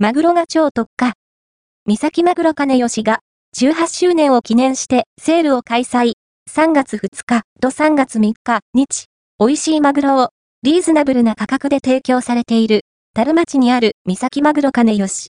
マグロが超特価。三崎マグロ金吉が18周年を記念してセールを開催。3月2日と3月3日、日、美味しいマグロをリーズナブルな価格で提供されている、樽町にある三崎マグロ金吉。